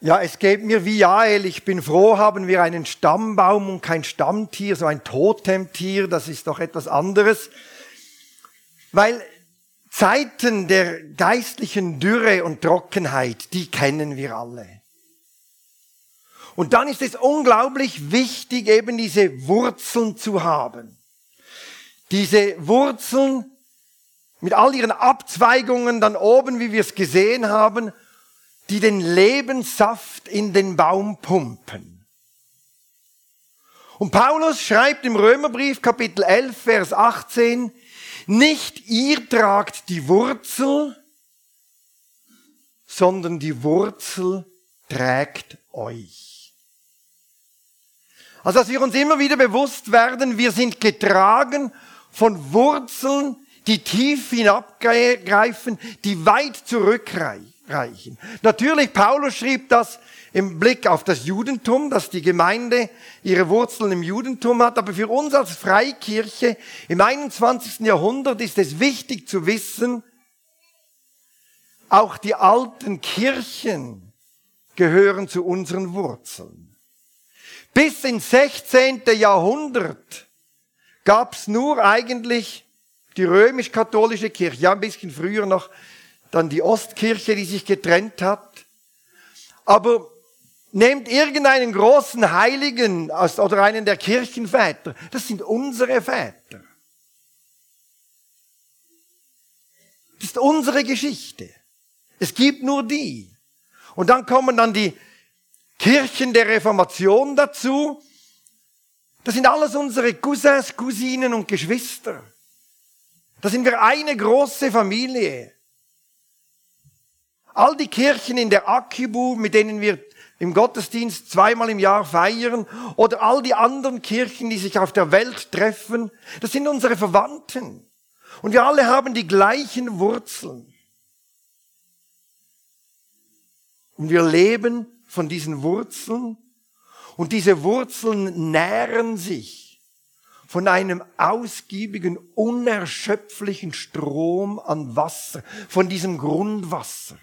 Ja, es geht mir wie Jael. Ich bin froh, haben wir einen Stammbaum und kein Stammtier, so ein Totemtier. Das ist doch etwas anderes. Weil Zeiten der geistlichen Dürre und Trockenheit, die kennen wir alle. Und dann ist es unglaublich wichtig, eben diese Wurzeln zu haben. Diese Wurzeln mit all ihren Abzweigungen dann oben, wie wir es gesehen haben, die den Lebenssaft in den Baum pumpen. Und Paulus schreibt im Römerbrief Kapitel 11, Vers 18, nicht ihr tragt die Wurzel, sondern die Wurzel trägt euch. Also dass wir uns immer wieder bewusst werden, wir sind getragen von Wurzeln, die tief hinabgreifen, die weit zurückreichen. Natürlich, Paulus schrieb das im Blick auf das Judentum, dass die Gemeinde ihre Wurzeln im Judentum hat. Aber für uns als Freikirche im 21. Jahrhundert ist es wichtig zu wissen, auch die alten Kirchen gehören zu unseren Wurzeln. Bis ins 16. Jahrhundert gab es nur eigentlich die römisch-katholische Kirche, ja ein bisschen früher noch dann die Ostkirche, die sich getrennt hat. Aber nehmt irgendeinen großen Heiligen oder einen der Kirchenväter, das sind unsere Väter. Das ist unsere Geschichte. Es gibt nur die. Und dann kommen dann die Kirchen der Reformation dazu. Das sind alles unsere Cousins, Cousinen und Geschwister. Da sind wir eine große Familie. All die Kirchen in der Akibu, mit denen wir im Gottesdienst zweimal im Jahr feiern, oder all die anderen Kirchen, die sich auf der Welt treffen, das sind unsere Verwandten. Und wir alle haben die gleichen Wurzeln. Und wir leben von diesen Wurzeln. Und diese Wurzeln nähren sich von einem ausgiebigen, unerschöpflichen Strom an Wasser, von diesem Grundwasser.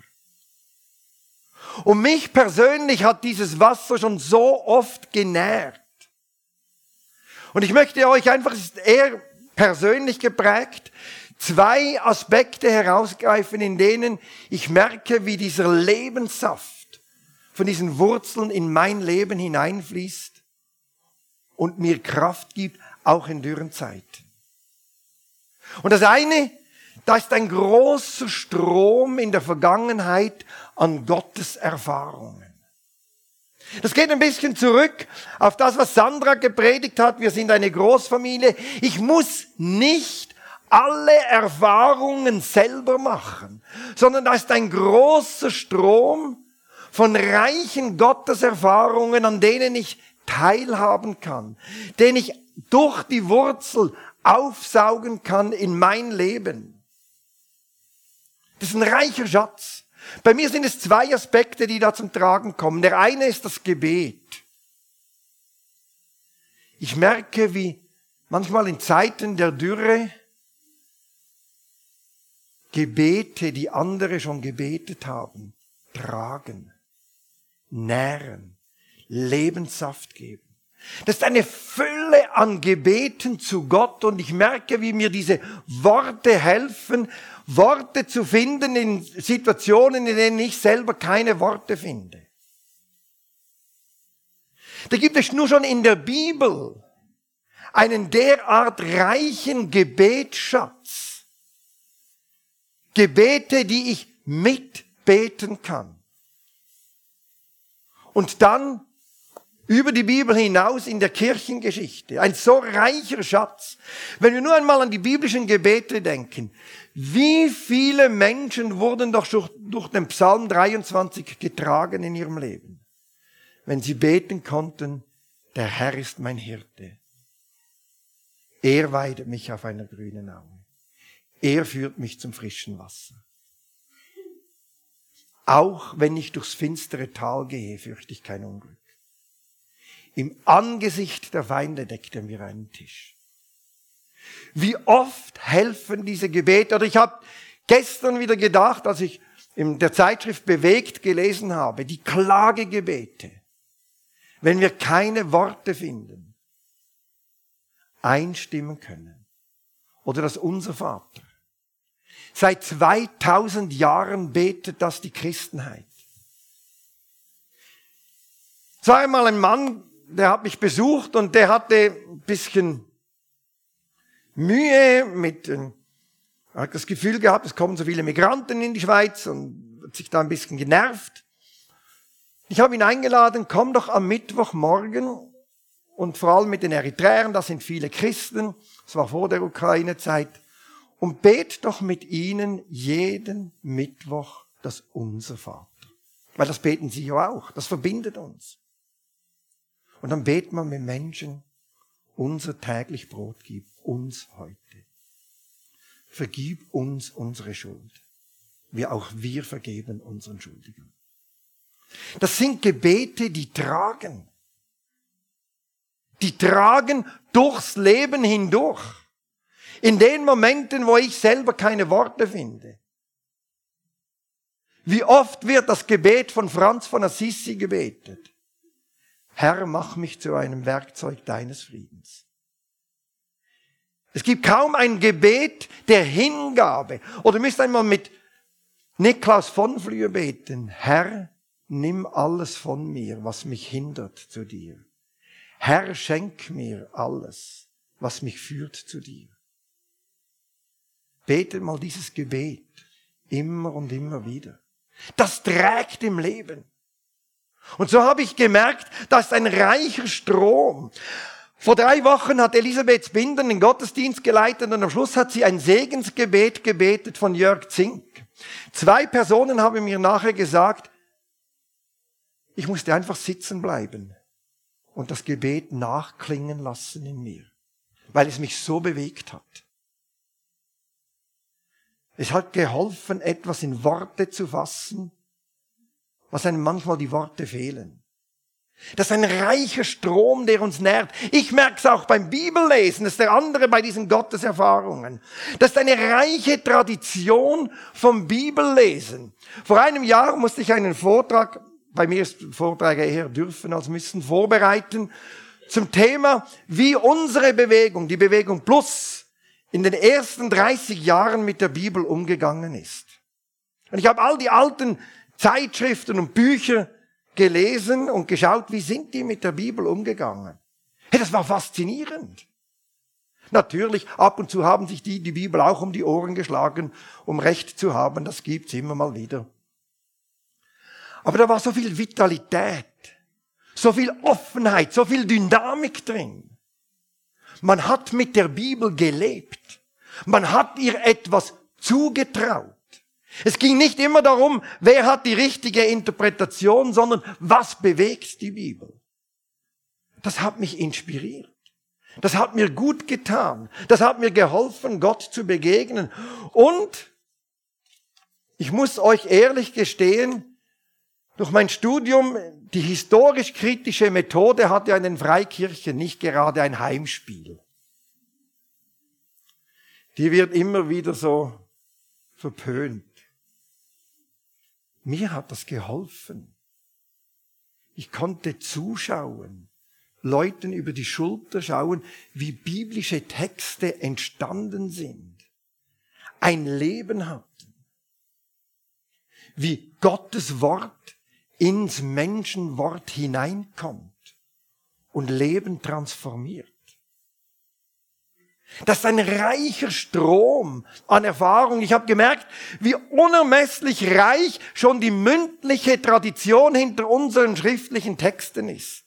Und mich persönlich hat dieses Wasser schon so oft genährt. Und ich möchte euch einfach, es ist eher persönlich geprägt, zwei Aspekte herausgreifen, in denen ich merke, wie dieser Lebenssaft von diesen Wurzeln in mein Leben hineinfließt und mir Kraft gibt, auch in dürren Zeiten. Und das eine, da ist ein großer Strom in der Vergangenheit an Gottes Erfahrungen. Das geht ein bisschen zurück auf das, was Sandra gepredigt hat. Wir sind eine Großfamilie. Ich muss nicht alle Erfahrungen selber machen, sondern da ist ein großer Strom von reichen Gotteserfahrungen, an denen ich teilhaben kann, den ich durch die Wurzel aufsaugen kann in mein Leben. Das ist ein reicher Schatz. Bei mir sind es zwei Aspekte, die da zum Tragen kommen. Der eine ist das Gebet. Ich merke, wie manchmal in Zeiten der Dürre Gebete, die andere schon gebetet haben, tragen, nähren, Lebenssaft geben. Das ist eine Fülle an Gebeten zu Gott und ich merke, wie mir diese Worte helfen, Worte zu finden in Situationen, in denen ich selber keine Worte finde. Da gibt es nur schon in der Bibel einen derart reichen Gebetsschatz. Gebete, die ich mitbeten kann. Und dann über die Bibel hinaus in der Kirchengeschichte. Ein so reicher Schatz. Wenn wir nur einmal an die biblischen Gebete denken, wie viele Menschen wurden doch durch den Psalm 23 getragen in ihrem Leben, wenn sie beten konnten, der Herr ist mein Hirte. Er weidet mich auf einer grünen Aue. Er führt mich zum frischen Wasser. Auch wenn ich durchs finstere Tal gehe, fürchte ich kein Unglück. Im Angesicht der Feinde deckt er mir einen Tisch. Wie oft helfen diese Gebete? Oder ich habe gestern wieder gedacht, als ich in der Zeitschrift Bewegt gelesen habe, die Klagegebete, wenn wir keine Worte finden, einstimmen können. Oder das Unser Vater. Seit 2000 Jahren betet das die Christenheit. Es einmal ein Mann, der hat mich besucht und der hatte ein bisschen Mühe mit, er hat das Gefühl gehabt, es kommen so viele Migranten in die Schweiz und hat sich da ein bisschen genervt. Ich habe ihn eingeladen, komm doch am Mittwochmorgen und vor allem mit den Eritreern, das sind viele Christen, das war vor der Ukraine-Zeit, und bet doch mit ihnen jeden Mittwoch das Unser Vater. Weil das beten sie ja auch, das verbindet uns. Und dann betet man mit Menschen, unser täglich Brot gib uns heute. Vergib uns unsere Schuld, wie auch wir vergeben unseren Schuldigen. Das sind Gebete, die tragen. Die tragen durchs Leben hindurch. In den Momenten, wo ich selber keine Worte finde. Wie oft wird das Gebet von Franz von Assisi gebetet? Herr, mach mich zu einem Werkzeug deines Friedens. Es gibt kaum ein Gebet der Hingabe. Oder müsst einmal mit Niklaus von Flühe beten. Herr, nimm alles von mir, was mich hindert zu dir. Herr, schenk mir alles, was mich führt zu dir. Bete mal dieses Gebet immer und immer wieder. Das trägt im Leben. Und so habe ich gemerkt, da ist ein reicher Strom. Vor drei Wochen hat Elisabeth Binden den Gottesdienst geleitet und am Schluss hat sie ein Segensgebet gebetet von Jörg Zink. Zwei Personen haben mir nachher gesagt, ich musste einfach sitzen bleiben und das Gebet nachklingen lassen in mir, weil es mich so bewegt hat. Es hat geholfen, etwas in Worte zu fassen, was einem manchmal die Worte fehlen. Das ist ein reicher Strom, der uns nährt. Ich merke es auch beim Bibellesen, das ist der andere bei diesen Gotteserfahrungen. Das ist eine reiche Tradition vom Bibellesen. Vor einem Jahr musste ich einen Vortrag, bei mir ist Vorträge eher dürfen als müssen, vorbereiten zum Thema, wie unsere Bewegung, die Bewegung Plus, in den ersten 30 Jahren mit der Bibel umgegangen ist. Und ich habe all die alten Zeitschriften und Bücher gelesen und geschaut, wie sind die mit der Bibel umgegangen. Hey, das war faszinierend. Natürlich, ab und zu haben sich die die Bibel auch um die Ohren geschlagen, um Recht zu haben. Das gibt's immer mal wieder. Aber da war so viel Vitalität, so viel Offenheit, so viel Dynamik drin. Man hat mit der Bibel gelebt. Man hat ihr etwas zugetraut. Es ging nicht immer darum, wer hat die richtige Interpretation, sondern was bewegt die Bibel. Das hat mich inspiriert. Das hat mir gut getan. Das hat mir geholfen, Gott zu begegnen. Und ich muss euch ehrlich gestehen, durch mein Studium, die historisch-kritische Methode hatte ja in den Freikirchen nicht gerade ein Heimspiel. Die wird immer wieder so verpönt. Mir hat das geholfen. Ich konnte zuschauen, Leuten über die Schulter schauen, wie biblische Texte entstanden sind, ein Leben hatten, wie Gottes Wort ins Menschenwort hineinkommt und Leben transformiert. Das ist ein reicher Strom an Erfahrung. Ich habe gemerkt, wie unermesslich reich schon die mündliche Tradition hinter unseren schriftlichen Texten ist.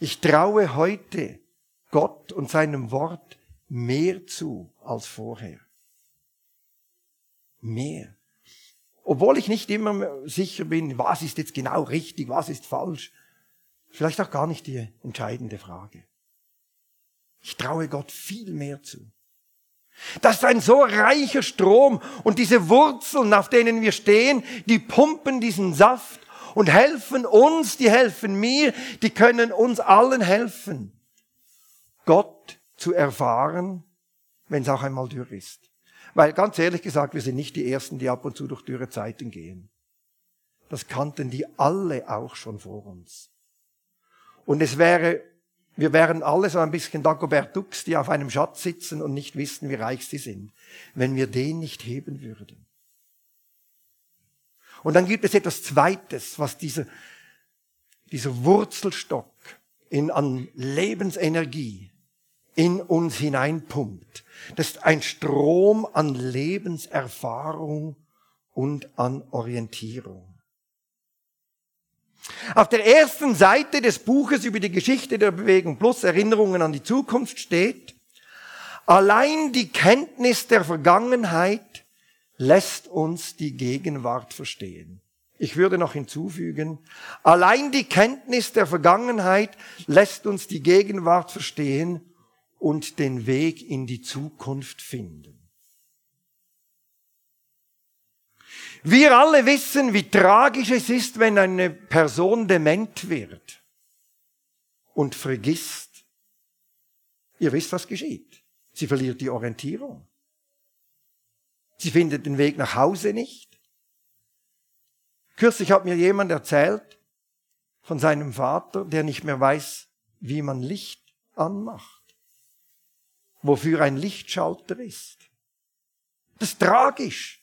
Ich traue heute Gott und seinem Wort mehr zu als vorher. Mehr. Obwohl ich nicht immer sicher bin, was ist jetzt genau richtig, was ist falsch. Vielleicht auch gar nicht die entscheidende Frage. Ich traue Gott viel mehr zu. Das ist ein so reicher Strom und diese Wurzeln, auf denen wir stehen, die pumpen diesen Saft und helfen uns, die helfen mir, die können uns allen helfen, Gott zu erfahren, wenn es auch einmal dürr ist. Weil ganz ehrlich gesagt, wir sind nicht die Ersten, die ab und zu durch dürre Zeiten gehen. Das kannten die alle auch schon vor uns. Und es wäre, wir wären alle so ein bisschen Dagobert Dux, die auf einem Schatz sitzen und nicht wissen, wie reich sie sind, wenn wir den nicht heben würden. Und dann gibt es etwas Zweites, was dieser, dieser Wurzelstock in, an Lebensenergie in uns hineinpumpt. Das ist ein Strom an Lebenserfahrung und an Orientierung. Auf der ersten Seite des Buches über die Geschichte der Bewegung plus Erinnerungen an die Zukunft steht, allein die Kenntnis der Vergangenheit lässt uns die Gegenwart verstehen. Ich würde noch hinzufügen, allein die Kenntnis der Vergangenheit lässt uns die Gegenwart verstehen und den Weg in die Zukunft finden. Wir alle wissen, wie tragisch es ist, wenn eine Person dement wird und vergisst. Ihr wisst, was geschieht. Sie verliert die Orientierung. Sie findet den Weg nach Hause nicht. Kürzlich hat mir jemand erzählt von seinem Vater, der nicht mehr weiß, wie man Licht anmacht. Wofür ein Lichtschalter ist. Das ist tragisch.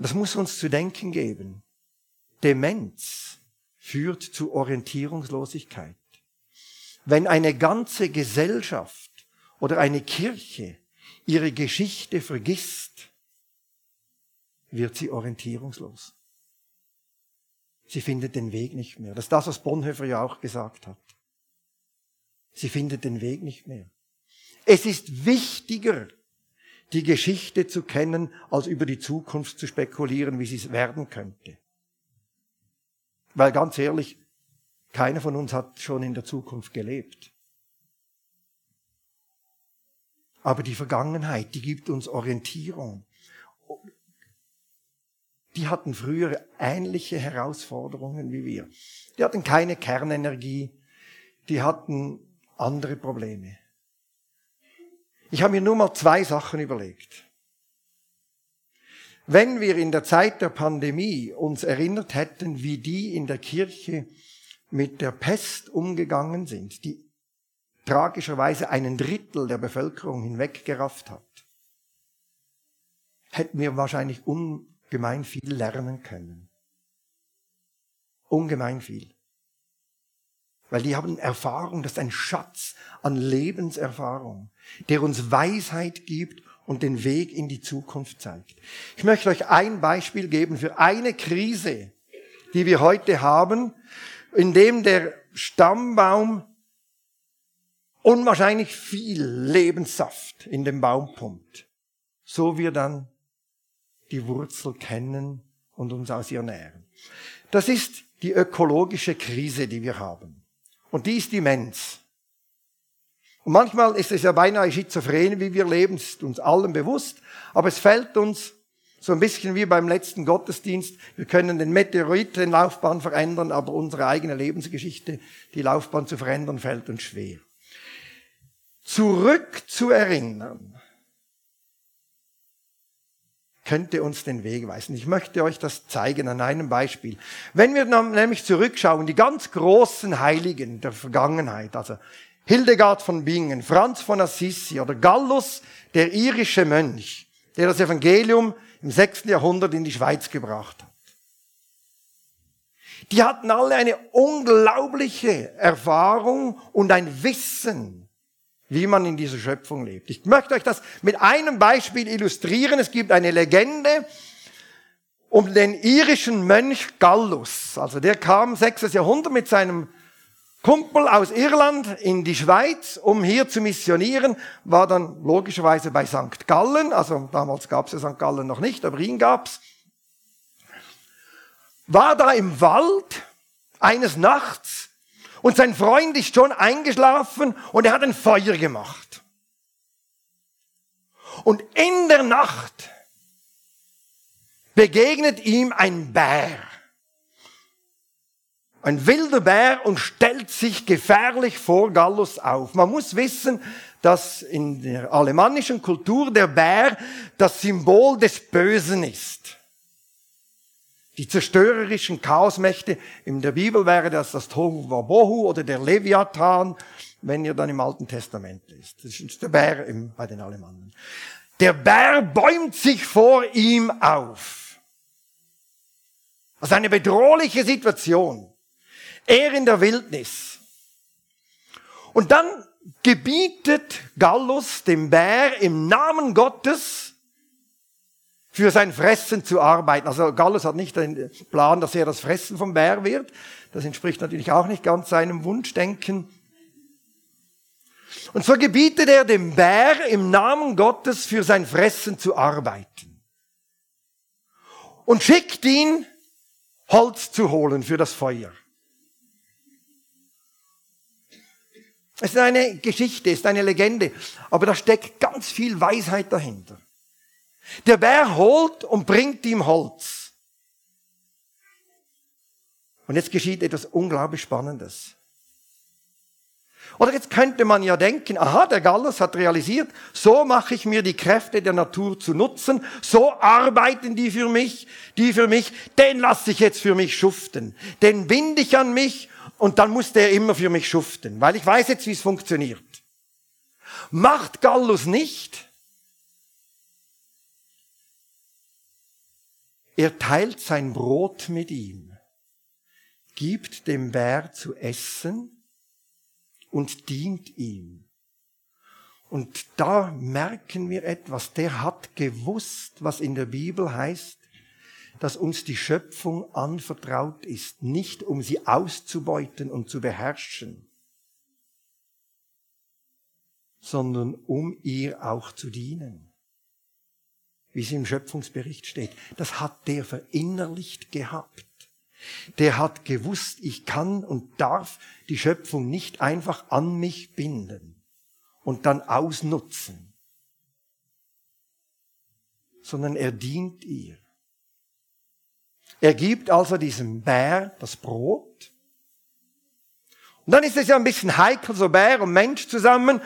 Und das muss uns zu denken geben. Demenz führt zu Orientierungslosigkeit. Wenn eine ganze Gesellschaft oder eine Kirche ihre Geschichte vergisst, wird sie orientierungslos. Sie findet den Weg nicht mehr. Das ist das, was Bonhoeffer ja auch gesagt hat. Sie findet den Weg nicht mehr. Es ist wichtiger, die Geschichte zu kennen, als über die Zukunft zu spekulieren, wie sie werden könnte. Weil ganz ehrlich, keiner von uns hat schon in der Zukunft gelebt. Aber die Vergangenheit, die gibt uns Orientierung. Die hatten früher ähnliche Herausforderungen wie wir. Die hatten keine Kernenergie, die hatten andere Probleme. Ich habe mir nur mal zwei Sachen überlegt. Wenn wir in der Zeit der Pandemie uns erinnert hätten, wie die in der Kirche mit der Pest umgegangen sind, die tragischerweise einen Drittel der Bevölkerung hinweggerafft hat, hätten wir wahrscheinlich ungemein viel lernen können. Ungemein viel. Weil die haben Erfahrung, das ist ein Schatz an Lebenserfahrung, der uns Weisheit gibt und den Weg in die Zukunft zeigt. Ich möchte euch ein Beispiel geben für eine Krise, die wir heute haben, in dem der Stammbaum unwahrscheinlich viel Lebenssaft in den Baum pumpt, so wir dann die Wurzel kennen und uns aus ihr nähren. Das ist die ökologische Krise, die wir haben. Und die ist immens. Und manchmal ist es ja beinahe schizophren, wie wir leben, ist uns allen bewusst, aber es fällt uns so ein bisschen wie beim letzten Gottesdienst. Wir können den Meteoritenlaufbahn verändern, aber unsere eigene Lebensgeschichte, die Laufbahn zu verändern, fällt uns schwer. Zurück zu erinnern, könnte uns den Weg weisen. Ich möchte euch das zeigen an einem Beispiel. Wenn wir nämlich zurückschauen, die ganz großen Heiligen der Vergangenheit, also Hildegard von Bingen, Franz von Assisi oder Gallus, der irische Mönch, der das Evangelium im 6. Jahrhundert in die Schweiz gebracht hat. Die hatten alle eine unglaubliche Erfahrung und ein Wissen wie man in dieser Schöpfung lebt. Ich möchte euch das mit einem Beispiel illustrieren. Es gibt eine Legende um den irischen Mönch Gallus. Also der kam 6. Jahrhundert mit seinem Kumpel aus Irland in die Schweiz, um hier zu missionieren, war dann logischerweise bei St. Gallen, also damals gab es ja St. Gallen noch nicht, aber ihn gab's. War da im Wald eines Nachts und sein Freund ist schon eingeschlafen und er hat ein Feuer gemacht. Und in der Nacht begegnet ihm ein Bär. Ein wilder Bär und stellt sich gefährlich vor Gallus auf. Man muss wissen, dass in der alemannischen Kultur der Bär das Symbol des Bösen ist. Die zerstörerischen Chaosmächte, in der Bibel wäre das das Tohu Wabohu oder der Leviathan, wenn ihr dann im Alten Testament lest. Das ist der Bär bei den Alemannen. Der Bär bäumt sich vor ihm auf. Also eine bedrohliche Situation. Er in der Wildnis. Und dann gebietet Gallus dem Bär im Namen Gottes für sein Fressen zu arbeiten. Also Gallus hat nicht den Plan, dass er das Fressen vom Bär wird. Das entspricht natürlich auch nicht ganz seinem Wunschdenken. Und so gebietet er dem Bär im Namen Gottes für sein Fressen zu arbeiten. Und schickt ihn, Holz zu holen für das Feuer. Es ist eine Geschichte, es ist eine Legende, aber da steckt ganz viel Weisheit dahinter. Der Bär holt und bringt ihm Holz. Und jetzt geschieht etwas unglaublich Spannendes. Oder jetzt könnte man ja denken, aha, der Gallus hat realisiert, so mache ich mir die Kräfte der Natur zu nutzen, so arbeiten die für mich, die für mich, den lasse ich jetzt für mich schuften, den binde ich an mich und dann muss der immer für mich schuften, weil ich weiß jetzt, wie es funktioniert. Macht Gallus nicht. Er teilt sein Brot mit ihm, gibt dem Bär zu essen, und dient ihm. Und da merken wir etwas. Der hat gewusst, was in der Bibel heißt, dass uns die Schöpfung anvertraut ist, nicht um sie auszubeuten und zu beherrschen, sondern um ihr auch zu dienen. Wie es im Schöpfungsbericht steht. Das hat der verinnerlicht gehabt der hat gewusst, ich kann und darf die Schöpfung nicht einfach an mich binden und dann ausnutzen, sondern er dient ihr. Er gibt also diesem Bär das Brot. Und dann ist es ja ein bisschen heikel, so Bär und Mensch zusammen.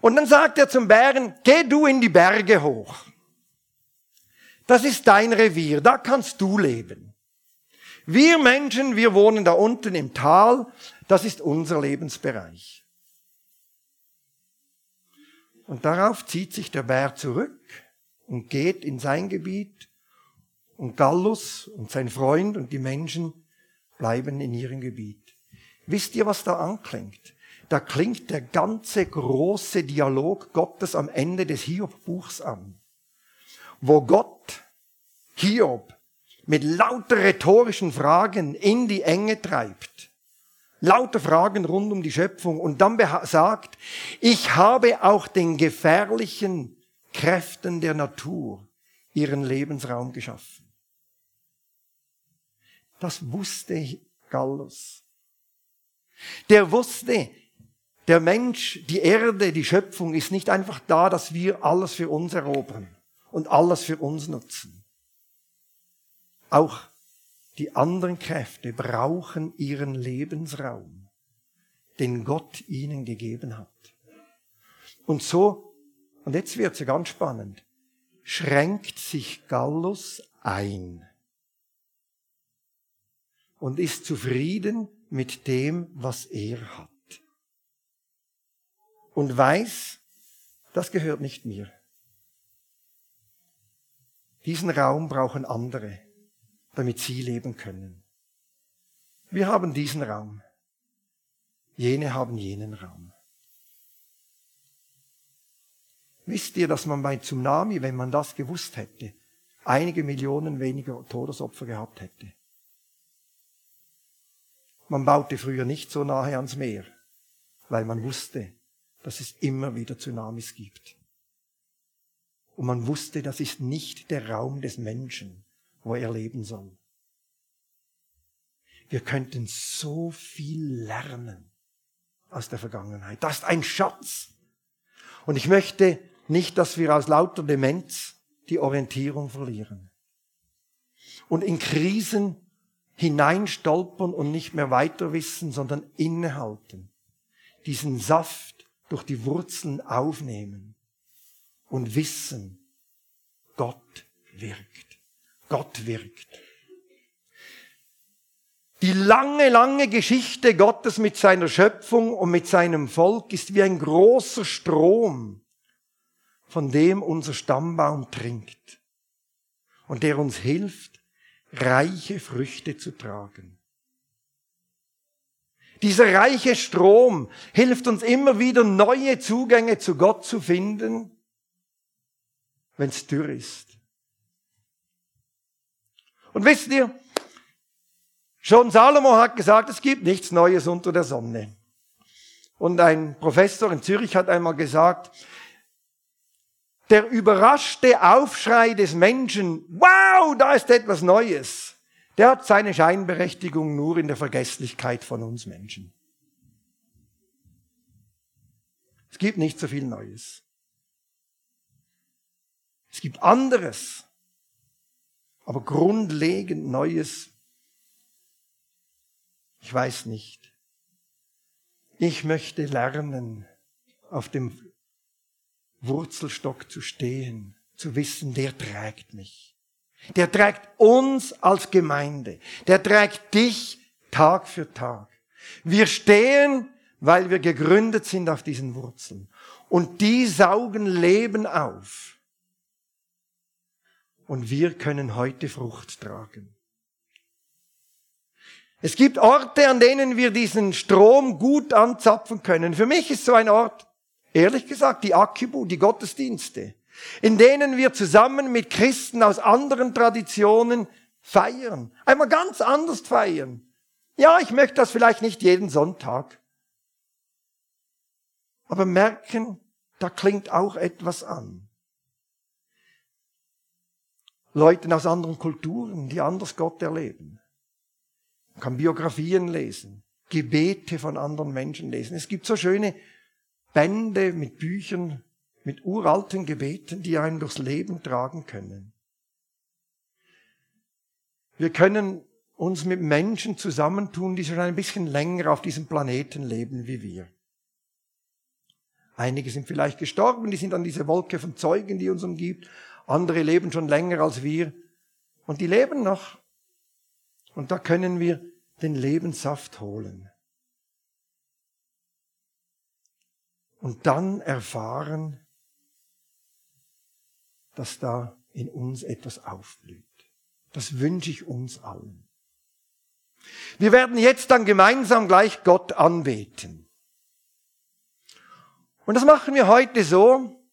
Und dann sagt er zum Bären, geh du in die Berge hoch. Das ist dein Revier, da kannst du leben. Wir Menschen, wir wohnen da unten im Tal, das ist unser Lebensbereich. Und darauf zieht sich der Bär zurück und geht in sein Gebiet und Gallus und sein Freund und die Menschen bleiben in ihrem Gebiet. Wisst ihr, was da anklingt? Da klingt der ganze große Dialog Gottes am Ende des Hiob-Buchs an, wo Gott Hiob mit lauter rhetorischen Fragen in die Enge treibt. Lauter Fragen rund um die Schöpfung und dann sagt, ich habe auch den gefährlichen Kräften der Natur ihren Lebensraum geschaffen. Das wusste Gallus. Der wusste, der Mensch, die Erde, die Schöpfung ist nicht einfach da, dass wir alles für uns erobern und alles für uns nutzen. Auch die anderen Kräfte brauchen ihren Lebensraum, den Gott ihnen gegeben hat. Und so, und jetzt wird's ja ganz spannend, schränkt sich Gallus ein und ist zufrieden mit dem, was er hat. Und weiß, das gehört nicht mir. Diesen Raum brauchen andere damit sie leben können. Wir haben diesen Raum. Jene haben jenen Raum. Wisst ihr, dass man bei Tsunami, wenn man das gewusst hätte, einige Millionen weniger Todesopfer gehabt hätte? Man baute früher nicht so nahe ans Meer, weil man wusste, dass es immer wieder Tsunamis gibt. Und man wusste, das ist nicht der Raum des Menschen wo er leben soll. Wir könnten so viel lernen aus der Vergangenheit. Das ist ein Schatz. Und ich möchte nicht, dass wir aus lauter Demenz die Orientierung verlieren. Und in Krisen hineinstolpern und nicht mehr weiter wissen, sondern innehalten. Diesen Saft durch die Wurzeln aufnehmen und wissen, Gott wirkt. Gott wirkt. Die lange, lange Geschichte Gottes mit seiner Schöpfung und mit seinem Volk ist wie ein großer Strom, von dem unser Stammbaum trinkt und der uns hilft, reiche Früchte zu tragen. Dieser reiche Strom hilft uns immer wieder neue Zugänge zu Gott zu finden, wenn es dürr ist. Und wisst ihr, schon Salomo hat gesagt, es gibt nichts Neues unter der Sonne. Und ein Professor in Zürich hat einmal gesagt, der überraschte Aufschrei des Menschen, wow, da ist etwas Neues, der hat seine Scheinberechtigung nur in der Vergesslichkeit von uns Menschen. Es gibt nicht so viel Neues. Es gibt anderes, aber grundlegend Neues, ich weiß nicht. Ich möchte lernen, auf dem Wurzelstock zu stehen, zu wissen, der trägt mich. Der trägt uns als Gemeinde. Der trägt dich Tag für Tag. Wir stehen, weil wir gegründet sind auf diesen Wurzeln. Und die saugen Leben auf. Und wir können heute Frucht tragen. Es gibt Orte, an denen wir diesen Strom gut anzapfen können. Für mich ist so ein Ort Ehrlich gesagt, die Akibu, die Gottesdienste, in denen wir zusammen mit Christen aus anderen Traditionen feiern. Einmal ganz anders feiern. Ja, ich möchte das vielleicht nicht jeden Sonntag. Aber merken, da klingt auch etwas an. Leuten aus anderen Kulturen, die anders Gott erleben. Man kann Biografien lesen, Gebete von anderen Menschen lesen. Es gibt so schöne Bände mit Büchern, mit uralten Gebeten, die einen durchs Leben tragen können. Wir können uns mit Menschen zusammentun, die schon ein bisschen länger auf diesem Planeten leben wie wir. Einige sind vielleicht gestorben, die sind an diese Wolke von Zeugen, die uns umgibt. Andere leben schon länger als wir. Und die leben noch. Und da können wir den Lebenssaft holen. und dann erfahren, dass da in uns etwas aufblüht. Das wünsche ich uns allen. Wir werden jetzt dann gemeinsam gleich Gott anbeten. Und das machen wir heute so,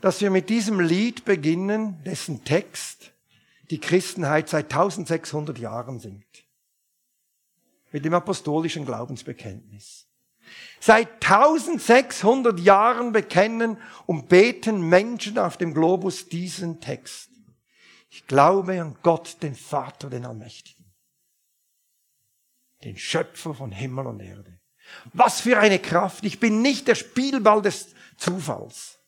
dass wir mit diesem Lied beginnen, dessen Text die Christenheit seit 1600 Jahren singt. Mit dem apostolischen Glaubensbekenntnis. Seit 1600 Jahren bekennen und beten Menschen auf dem Globus diesen Text. Ich glaube an Gott, den Vater, den Allmächtigen. Den Schöpfer von Himmel und Erde. Was für eine Kraft. Ich bin nicht der Spielball des Zufalls.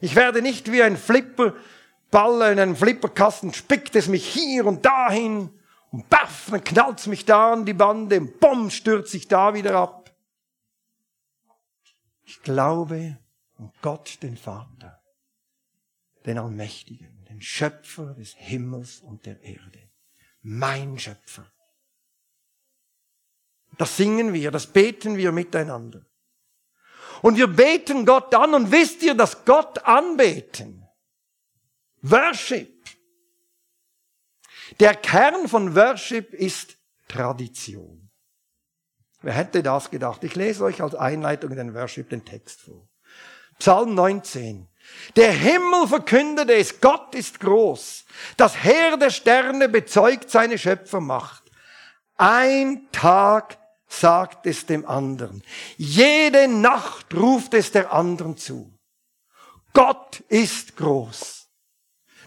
Ich werde nicht wie ein Flipperball in einem Flipperkasten, spickt es mich hier und dahin und baff, dann knallt es mich da an die Bande und bumm, stürzt sich da wieder ab. Ich glaube an Gott, den Vater, den Allmächtigen, den Schöpfer des Himmels und der Erde. Mein Schöpfer. Das singen wir, das beten wir miteinander. Und wir beten Gott an und wisst ihr, dass Gott anbeten? Worship. Der Kern von Worship ist Tradition. Wer hätte das gedacht? Ich lese euch als Einleitung in den Worship den Text vor. Psalm 19. Der Himmel verkündete es, Gott ist groß. Das Heer der Sterne bezeugt seine Schöpfermacht. Ein Tag sagt es dem anderen. Jede Nacht ruft es der anderen zu. Gott ist groß,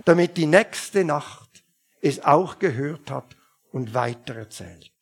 damit die nächste Nacht es auch gehört hat und weitererzählt.